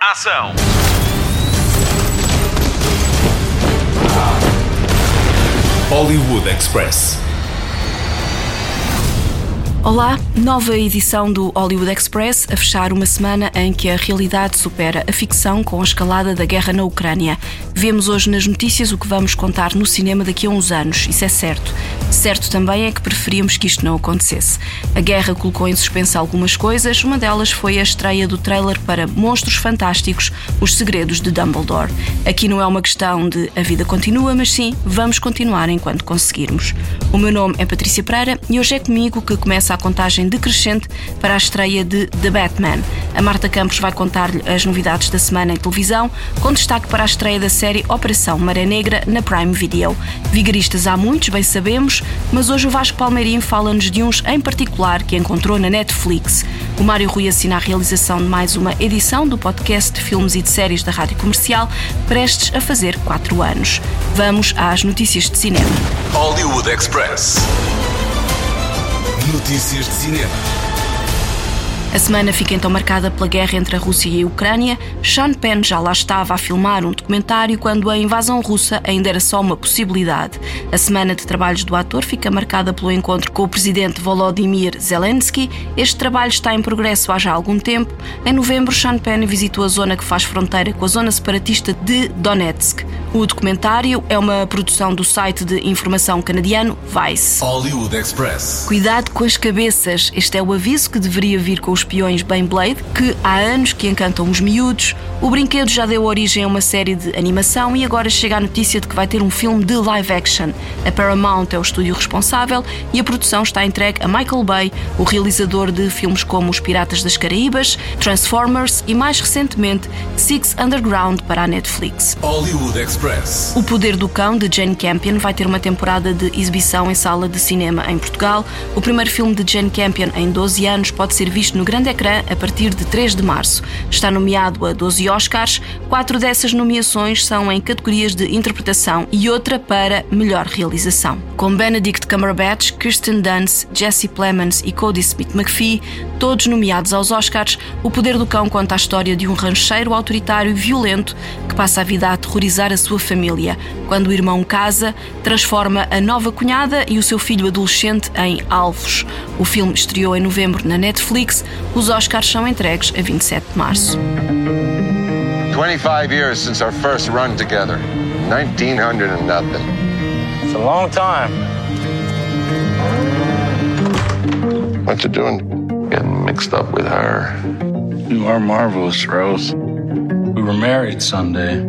Ação. Hollywood Express. Olá, nova edição do Hollywood Express a fechar uma semana em que a realidade supera a ficção com a escalada da guerra na Ucrânia. Vemos hoje nas notícias o que vamos contar no cinema daqui a uns anos, isso é certo. Certo também é que preferíamos que isto não acontecesse. A guerra colocou em suspenso algumas coisas, uma delas foi a estreia do trailer para Monstros Fantásticos Os Segredos de Dumbledore. Aqui não é uma questão de a vida continua, mas sim, vamos continuar enquanto conseguirmos. O meu nome é Patrícia Pereira e hoje é comigo que começa a contagem decrescente para a estreia de The Batman. A Marta Campos vai contar-lhe as novidades da semana em televisão, com destaque para a estreia da série Operação Maré Negra na Prime Video. Vigaristas há muitos, bem sabemos, mas hoje o Vasco Palmeirim fala-nos de uns em particular que encontrou na Netflix. O Mário Rui assina a realização de mais uma edição do podcast de filmes e de séries da Rádio Comercial, prestes a fazer 4 anos. Vamos às notícias de cinema. Hollywood Express. Notícias de cinema. A semana fica então marcada pela guerra entre a Rússia e a Ucrânia. Sean Penn já lá estava a filmar um documentário quando a invasão russa ainda era só uma possibilidade. A semana de trabalhos do ator fica marcada pelo encontro com o presidente Volodymyr Zelensky. Este trabalho está em progresso há já algum tempo. Em novembro, Sean Penn visitou a zona que faz fronteira com a zona separatista de Donetsk. O documentário é uma produção do site de informação canadiano Vice. Hollywood Express. Cuidado com as cabeças. Este é o aviso que deveria vir com os peões Beyblade, que há anos que encantam os miúdos. O brinquedo já deu origem a uma série de animação e agora chega a notícia de que vai ter um filme de live action. A Paramount é o estúdio responsável e a produção está entregue a Michael Bay, o realizador de filmes como Os Piratas das Caraíbas, Transformers e mais recentemente Six Underground para a Netflix. Hollywood Express. O Poder do Cão, de Jane Campion, vai ter uma temporada de exibição em sala de cinema em Portugal. O primeiro filme de Jane Campion em 12 anos pode ser visto no grande ecrã a partir de 3 de março. Está nomeado a 12 Oscars, quatro dessas nomeações são em categorias de interpretação e outra para melhor realização. Com Benedict Cumberbatch, Kirsten Dunst, Jesse Plemons e Cody Smith McPhee, todos nomeados aos Oscars, O Poder do Cão conta a história de um rancheiro autoritário e violento que passa a vida a aterrorizar a sua família. Quando o irmão casa, transforma a nova cunhada e o seu filho adolescente em alvos. O filme estreou em novembro na Netflix. Os Oscars são entregues a 27 de março. 25 years since our first run together. 1900 and nothing. It's a long time. What you doing? Getting mixed up with her. You are marvelous, Rose. We were married Sunday.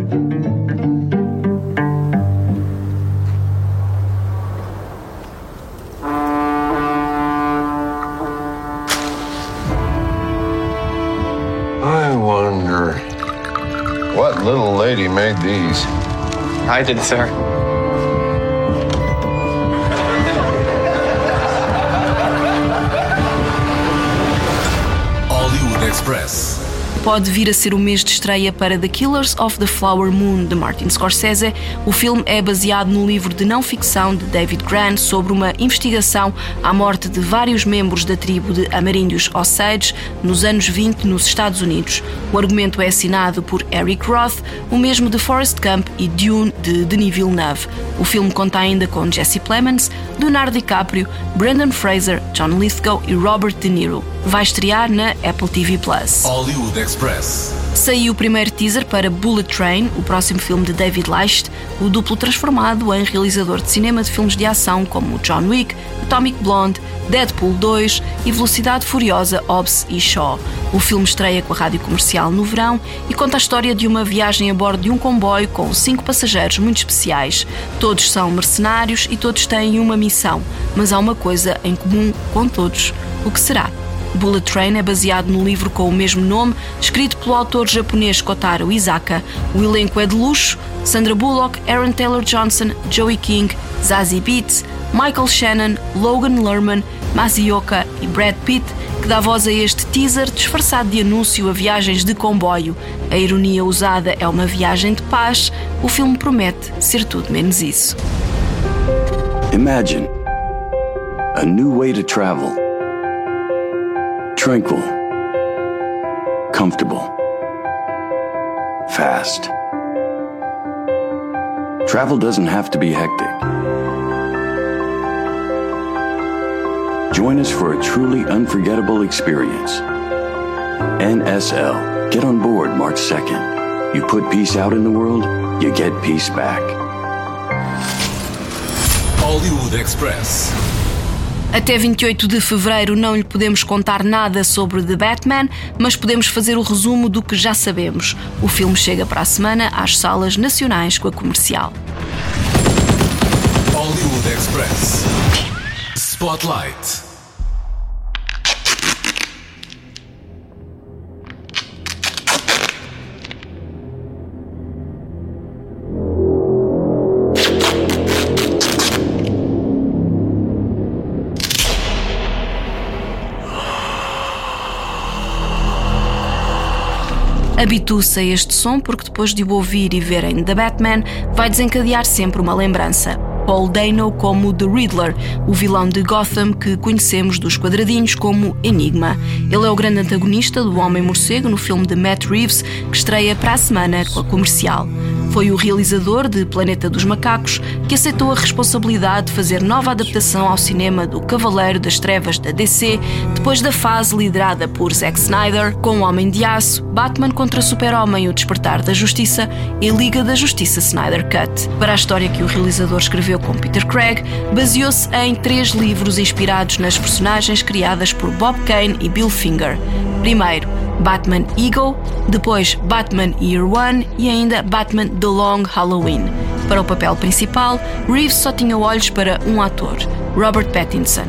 Little lady made these. I did, sir. Hollywood Express. Pode vir a ser o mês de estreia para The Killers of the Flower Moon, de Martin Scorsese. O filme é baseado no livro de não-ficção de David Grant sobre uma investigação à morte de vários membros da tribo de Ameríndios Osage nos anos 20 nos Estados Unidos. O argumento é assinado por Eric Roth, o mesmo de Forrest Gump e Dune, de Denis Villeneuve. O filme conta ainda com Jesse Plemons, Leonardo DiCaprio, Brendan Fraser, John Lithgow e Robert De Niro. Vai estrear na Apple TV Plus. Hollywood Express. Saiu o primeiro teaser para Bullet Train, o próximo filme de David Leitch, o duplo transformado em realizador de cinema de filmes de ação como John Wick, Atomic Blonde, Deadpool 2 e Velocidade Furiosa, Hobbs e Shaw. O filme estreia com a rádio comercial no verão e conta a história de uma viagem a bordo de um comboio com cinco passageiros muito especiais. Todos são mercenários e todos têm uma missão, mas há uma coisa em comum com todos. O que será? Bullet Train é baseado no livro com o mesmo nome, escrito pelo autor japonês Kotaro Isaka. O elenco é de luxo: Sandra Bullock, Aaron Taylor Johnson, Joey King, Zazie Beetz, Michael Shannon, Logan Lerman, Masioka e Brad Pitt, que dá voz a este teaser disfarçado de anúncio a viagens de comboio. A ironia usada é uma viagem de paz. O filme promete ser tudo menos isso. Imagine a new way to travel. Tranquil, comfortable, fast. Travel doesn't have to be hectic. Join us for a truly unforgettable experience. NSL. Get on board March 2nd. You put peace out in the world, you get peace back. Hollywood Express. Até 28 de fevereiro não lhe podemos contar nada sobre The Batman, mas podemos fazer o resumo do que já sabemos. O filme chega para a semana às salas nacionais com a comercial. Hollywood Express. Spotlight. Habitue-se a este som porque depois de o ouvir e verem The Batman, vai desencadear sempre uma lembrança. Paul Dano como The Riddler, o vilão de Gotham que conhecemos dos quadradinhos como Enigma. Ele é o grande antagonista do Homem-Morcego no filme de Matt Reeves, que estreia para a semana com a comercial. Foi o realizador de Planeta dos Macacos que aceitou a responsabilidade de fazer nova adaptação ao cinema do Cavaleiro das Trevas da DC, depois da fase liderada por Zack Snyder, com O Homem de Aço, Batman contra Super-Homem, O Despertar da Justiça e Liga da Justiça Snyder Cut. Para a história que o realizador escreveu com Peter Craig, baseou-se em três livros inspirados nas personagens criadas por Bob Kane e Bill Finger. Primeiro, Batman Ego, depois Batman Year One e ainda Batman The Long Halloween. Para o papel principal, Reeves só tinha olhos para um ator, Robert Pattinson.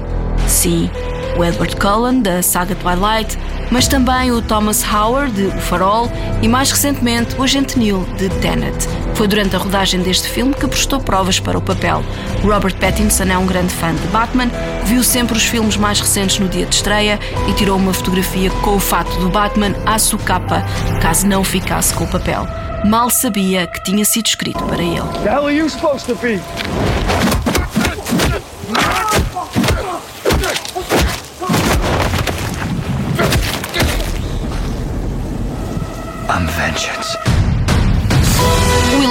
Sim, o Edward Cullen, da saga Twilight, mas também o Thomas Howard, de O Farol, e mais recentemente o Agente Neil, de Tenet. Foi durante a rodagem deste filme que prestou provas para o papel. Robert Pattinson é um grande fã de Batman, viu sempre os filmes mais recentes no dia de estreia e tirou uma fotografia com o fato do Batman à sua capa, caso não ficasse com o papel. Mal sabia que tinha sido escrito para ele. The hell are you supposed to be? I'm vengeance.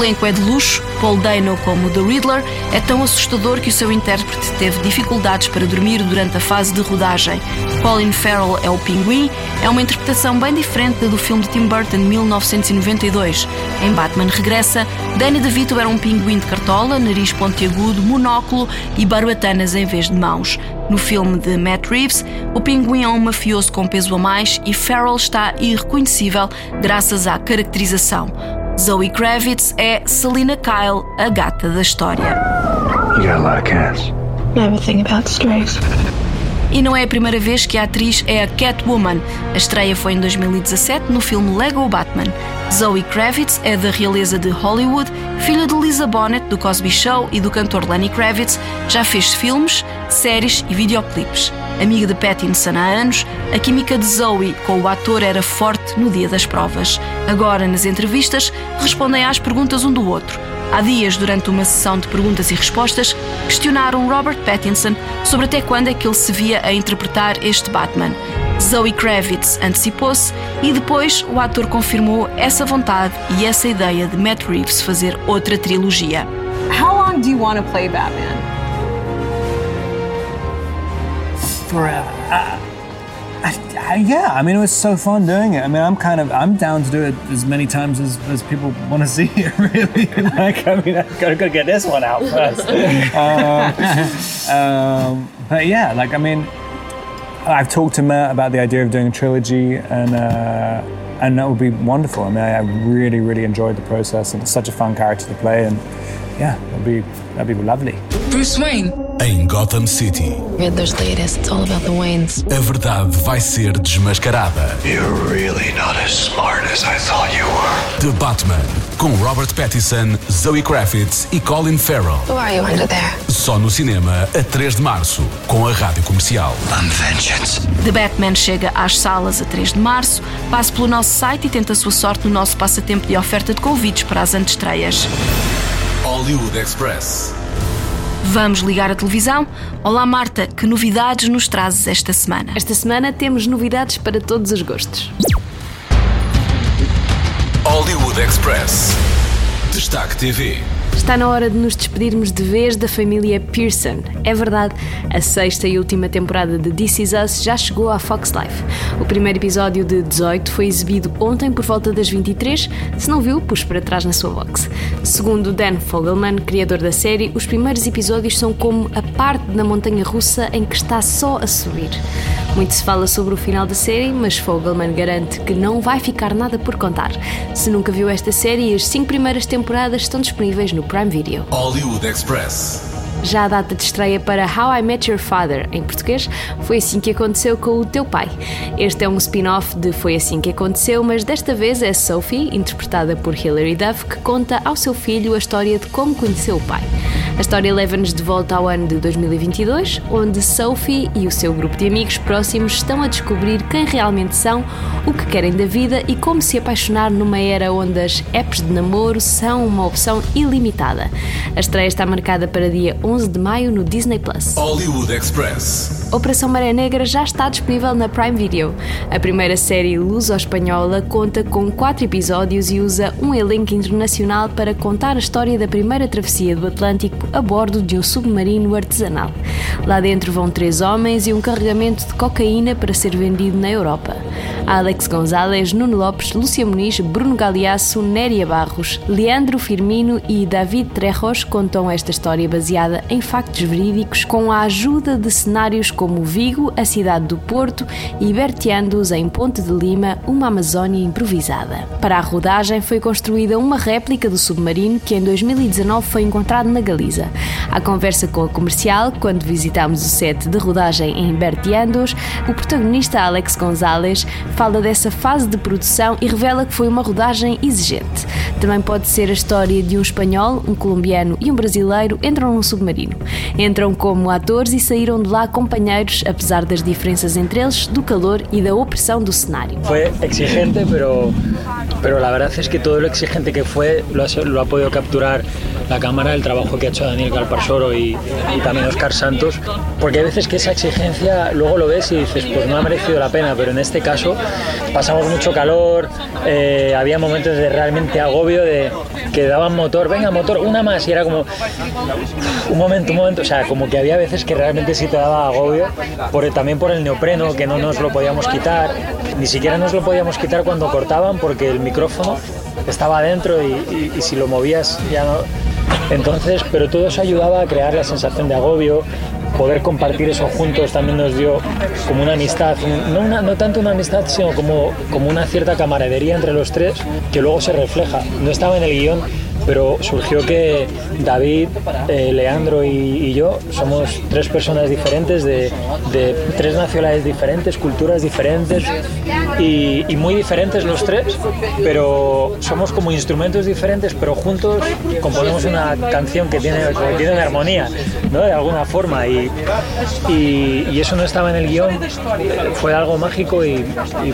Elenco é de luxo, Paul Dano como The Riddler é tão assustador que o seu intérprete teve dificuldades para dormir durante a fase de rodagem. Colin Farrell é o Pinguim, é uma interpretação bem diferente da do filme de Tim Burton de 1992. Em Batman Regressa, Danny DeVito era um pinguim de cartola, nariz pontiagudo, monóculo e barbatanas em vez de mãos. No filme de Matt Reeves, o pinguim é um mafioso com peso a mais e Farrell está irreconhecível graças à caracterização. Zoe Kravitz é Selina Kyle, a gata da história. You got a lot of cats. Never think about strays. E não é a primeira vez que a atriz é a Catwoman. A estreia foi em 2017 no filme Lego Batman. Zoe Kravitz é da realeza de Hollywood, filha de Lisa Bonet do Cosby Show e do cantor Lenny Kravitz. Já fez filmes, séries e videoclipes. Amiga de Pattinson há anos, a química de Zoe com o ator era forte no dia das provas. Agora, nas entrevistas, respondem às perguntas um do outro. Há dias, durante uma sessão de perguntas e respostas, questionaram Robert Pattinson sobre até quando é que ele se via a interpretar este Batman. Zoe Kravitz antecipou-se e depois o ator confirmou essa vontade e essa ideia de Matt Reeves fazer outra trilogia. How long do you want to play Batman? Forever. I, I, I, yeah, I mean, it was so fun doing it. I mean, I'm kind of, I'm down to do it as many times as, as people want to see it, really. like, I mean, I've got, to get this one out first. um, um, but yeah, like, I mean, I've talked to Matt about the idea of doing a trilogy, and uh, and that would be wonderful. I mean, I, I really, really enjoyed the process, and it's such a fun character to play, and yeah, that'd be that'd be lovely. Bruce Wayne. Em Gotham City, Riddler's latest. It's all about the Waynes. a verdade vai ser desmascarada. You're really not as smart as I thought you were. The Batman, com Robert Pattinson, Zoe Kravitz e Colin Farrell. Who are you under there? Só no cinema a 3 de março, com a rádio comercial. I'm vengeance. The Batman chega às salas a 3 de março. Passe pelo nosso site e tente a sua sorte no nosso passatempo de oferta de convites para as antestreias. Hollywood Express. Vamos ligar a televisão? Olá Marta, que novidades nos trazes esta semana? Esta semana temos novidades para todos os gostos. Hollywood Express. Destaque TV. Está na hora de nos despedirmos de vez da família Pearson. É verdade, a sexta e última temporada de This Is Us já chegou à Fox Life. O primeiro episódio de 18 foi exibido ontem por volta das 23. Se não viu, puxe para trás na sua box. Segundo Dan Fogelman, criador da série, os primeiros episódios são como a parte da montanha russa em que está só a subir. Muito se fala sobre o final da série, mas Fogelman garante que não vai ficar nada por contar. Se nunca viu esta série, as cinco primeiras temporadas estão disponíveis no Prime Video. Hollywood Express. Já a data de estreia para How I Met Your Father, em português, foi assim que aconteceu com o teu pai. Este é um spin-off de Foi assim que aconteceu, mas desta vez é Sophie, interpretada por Hilary Duff, que conta ao seu filho a história de como conheceu o pai. A história leva-nos de volta ao ano de 2022, onde Sophie e o seu grupo de amigos próximos estão a descobrir quem realmente são, o que querem da vida e como se apaixonar numa era onde as apps de namoro são uma opção ilimitada. A estreia está marcada para dia 11 de maio no Disney Plus. Hollywood Express. Operação Maré Negra já está disponível na Prime Video. A primeira série luso-espanhola conta com quatro episódios e usa um elenco internacional para contar a história da primeira travessia do Atlântico a bordo de um submarino artesanal. Lá dentro vão três homens e um carregamento de cocaína para ser vendido na Europa. Alex Gonzalez, Nuno Lopes, Lúcia Muniz, Bruno Galeasso, Néria Barros, Leandro Firmino e David Trejos contam esta história baseada em factos verídicos com a ajuda de cenários como Vigo, a cidade do Porto e Berteandos em Ponte de Lima, uma Amazónia improvisada. Para a rodagem foi construída uma réplica do submarino que em 2019 foi encontrado na Galiza. À conversa com a comercial, quando visitámos o set de rodagem em Berteandos, o protagonista Alex Gonzalez fala dessa fase de produção e revela que foi uma rodagem exigente. Também pode ser a história de um espanhol, um colombiano e um brasileiro entram num submarino. Entram como atores e saíram de lá companheiros, apesar das diferenças entre eles, do calor e da opressão do cenário. Fue exigente, pero, pero la verdad es que todo lo exigente que fue lo ha, lo ha podido capturar la cámara, el trabajo que ha hecho Daniel Galparsoro y, también Oscar Santos, porque hay veces que esa exigencia luego lo ves y dices, pues no ha merecido la pena, pero en este caso pasamos mucho calor, eh, había momentos de realmente agobio, de que daban motor, venga motor, una más, y era como un momento, un momento, o sea, como que había veces que realmente sí te daba agobio, por, también por el neopreno, que no nos lo podíamos quitar, ni siquiera nos lo podíamos quitar cuando cortaban, porque el micrófono estaba adentro y, y si lo movías ya no... Entonces, pero todo eso ayudaba a crear la sensación de agobio, poder compartir eso juntos también nos dio como una amistad, no, una, no tanto una amistad, sino como, como una cierta camaradería entre los tres que luego se refleja. No estaba en el guion, pero surgió que David, eh, Leandro y, y, yo somos tres personas diferentes, de, de, tres nacionalidades diferentes, culturas diferentes y, y, muy diferentes los tres, pero somos como instrumentos diferentes, pero juntos componemos una canción que tiene, que tiene armonía, ¿no? de alguna forma, y, y, eso no estaba en el guion, fue algo mágico y,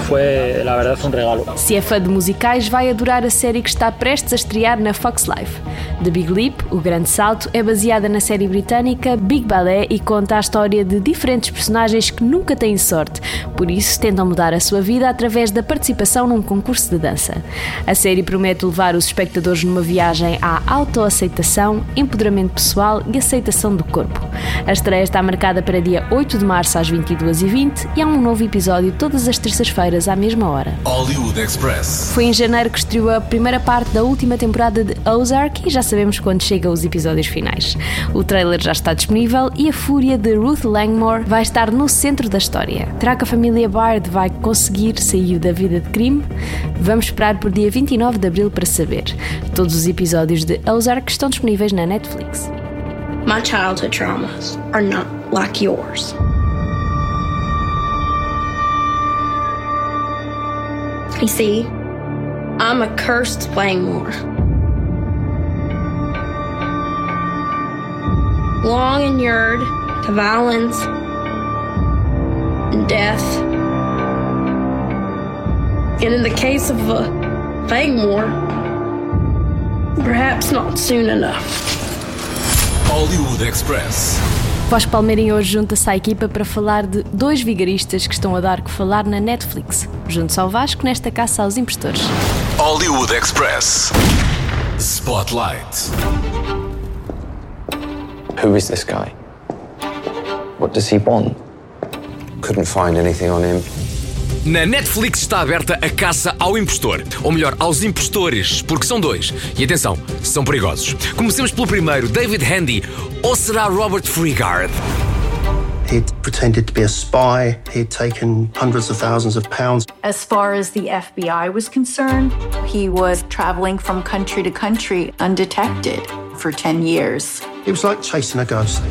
fue, la verdad, un regalo. Se é fã de musicais, vai adorar a série que está prestes a estrear na Fox Life. The Big Leap, O Grande Salto, é baseada na série britânica Big Ballet e conta a história de diferentes personagens que nunca têm sorte, por isso tentam mudar a sua vida através da participação num concurso de dança. A série promete levar os espectadores numa viagem à autoaceitação, empoderamento pessoal e aceitação do corpo. A estreia está marcada para dia 8 de março às 22h20 e há um novo episódio todas as terças-feiras à mesma hora. Hollywood Express. Foi em janeiro que estreou a primeira parte da última temporada de Ozark e já sabemos quando chegam os episódios finais. O trailer já está disponível e a fúria de Ruth Langmore vai estar no centro da história. Será que a família Bard vai conseguir sair da vida de crime? Vamos esperar por dia 29 de abril para saber. Todos os episódios de Ozark estão disponíveis na Netflix. My childhood traumas are not like yours. You see, I'm a cursed Langmore. Long inured to violence and death. And in the case of a Langmore, perhaps not soon enough. Hollywood Express. Vasco Palmeirinho hoje junta-se à equipa para falar de dois vigaristas que estão a dar que falar na Netflix. Juntos ao Vasco nesta caça aos impostores. Hollywood Express. Spotlight. Who is this guy? What does he want? Couldn't find anything on him. Na Netflix está aberta a caça ao impostor, ou melhor, aos impostores, porque são dois. E atenção, são perigosos. Comecemos pelo primeiro, David Handy, ou será Robert Freegard? He'd pretended to be a spy. He'd taken hundreds of thousands of pounds. As far as the FBI was concerned, he was traveling from country to country undetected for 10 years. It was like chasing a ghost.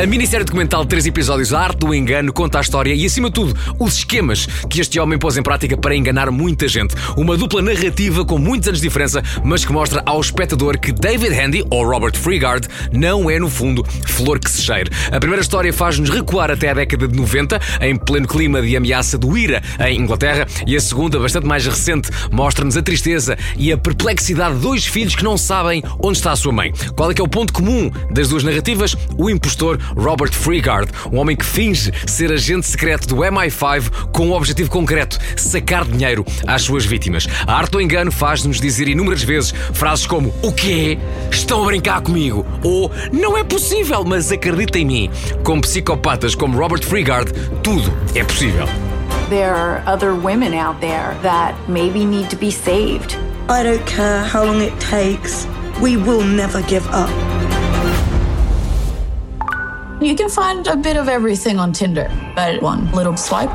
A minissérie documental de três episódios, A Arte do Engano, conta a história e, acima de tudo, os esquemas que este homem pôs em prática para enganar muita gente. Uma dupla narrativa com muitos anos de diferença, mas que mostra ao espectador que David Handy, ou Robert Freegard, não é, no fundo, flor que se cheire. A primeira história faz-nos recuar até a década de 90, em pleno clima de ameaça do IRA em Inglaterra, e a segunda, bastante mais recente, mostra-nos a tristeza e a perplexidade de dois filhos que não sabem onde está a sua mãe. Qual é que é o ponto comum das duas narrativas? O impostor Robert Freegard, um homem que finge ser agente secreto do MI5 com um objetivo concreto: sacar dinheiro às suas vítimas. A arte do engano faz-nos dizer inúmeras vezes frases como: O quê? Estão a brincar comigo? Ou Não é possível, mas acredita em mim. Com psicopatas como Robert Freegard, tudo é possível. There are other women out there that maybe need to be saved. I don't care how long it takes. We will never give up. You can find a bit of everything on Tinder, but one little swipe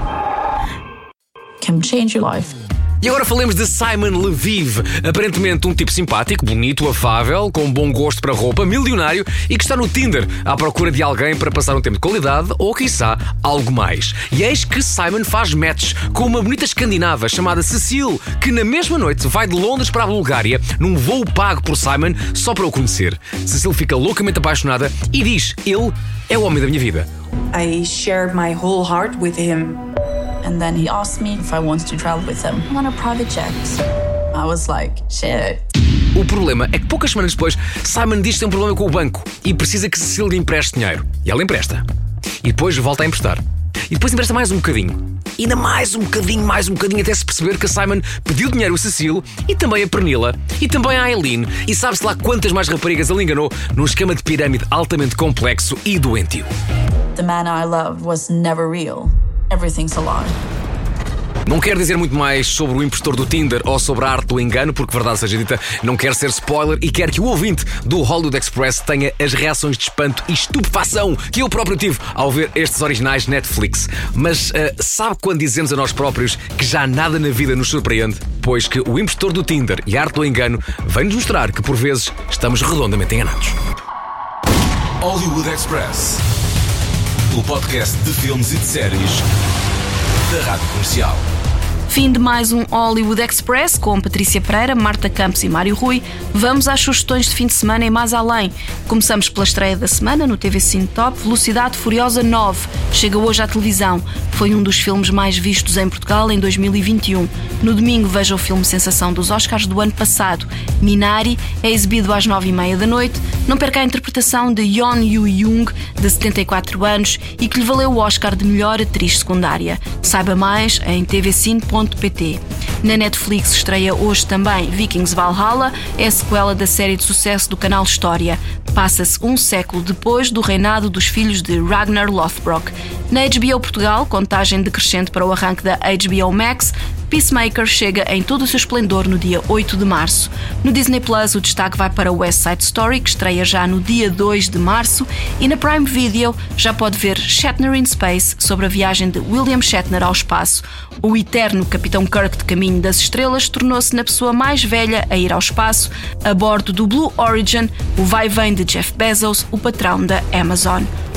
can change your life. E agora falemos de Simon Leviev, aparentemente um tipo simpático, bonito, afável, com bom gosto para roupa, milionário e que está no Tinder à procura de alguém para passar um tempo de qualidade ou, quiçá, algo mais. E eis que Simon faz matches com uma bonita escandinava chamada Cecile, que na mesma noite vai de Londres para a Bulgária num voo pago por Simon só para o conhecer. Cecile fica loucamente apaixonada e diz: Ele é o homem da minha vida. I shared my whole heart with him. And then he asked me if I wanted to travel with him on a private jet. I was like, shit. O problema é que poucas semanas depois, Simon diz que tem um problema com o banco e precisa que Cecília lhe empreste dinheiro. E ela empresta. E depois volta a emprestar. E depois empresta mais um bocadinho. E ainda mais um bocadinho, mais um bocadinho, até se perceber que a Simon pediu dinheiro a Cecile e também a Pernila e também a Eileen. E sabe-se lá quantas mais raparigas ele enganou num esquema de pirâmide altamente complexo e doentio. The man I loved was never real. Everything's a lie. Não quero dizer muito mais sobre o impostor do Tinder ou sobre a arte do engano, porque verdade seja dita, não quero ser spoiler e quero que o ouvinte do Hollywood Express tenha as reações de espanto e estupefação que eu próprio tive ao ver estes originais Netflix. Mas uh, sabe quando dizemos a nós próprios que já nada na vida nos surpreende? Pois que o impostor do Tinder e a arte do engano vem-nos mostrar que por vezes estamos redondamente enganados. Hollywood Express. O podcast de filmes e de séries da Rádio Comercial. Fim de mais um Hollywood Express com Patrícia Pereira, Marta Campos e Mário Rui. Vamos às sugestões de fim de semana e mais além. Começamos pela estreia da semana no TV Cine Top, Velocidade Furiosa 9. Chega hoje à televisão. Foi um dos filmes mais vistos em Portugal em 2021. No domingo veja o filme Sensação dos Oscars do ano passado. Minari é exibido às 9h30 da noite. Não perca a interpretação de Yeon Yu Jung, de 74 anos, e que lhe valeu o Oscar de melhor atriz secundária. Saiba mais em tvcine.com na Netflix estreia hoje também Vikings Valhalla, é sequela da série de sucesso do canal História. Passa-se um século depois do reinado dos filhos de Ragnar Lothbrok. Na HBO Portugal, contagem decrescente para o arranque da HBO Max, Peacemaker chega em todo o seu esplendor no dia 8 de março. No Disney Plus, o destaque vai para West Side Story, que estreia já no dia 2 de março, e na Prime Video já pode ver Shatner in Space, sobre a viagem de William Shatner ao espaço. O eterno Capitão Kirk de Caminho das Estrelas tornou-se na pessoa mais velha a ir ao espaço, a bordo do Blue Origin, o vai-vem de Jeff Bezos, o patrão da Amazon.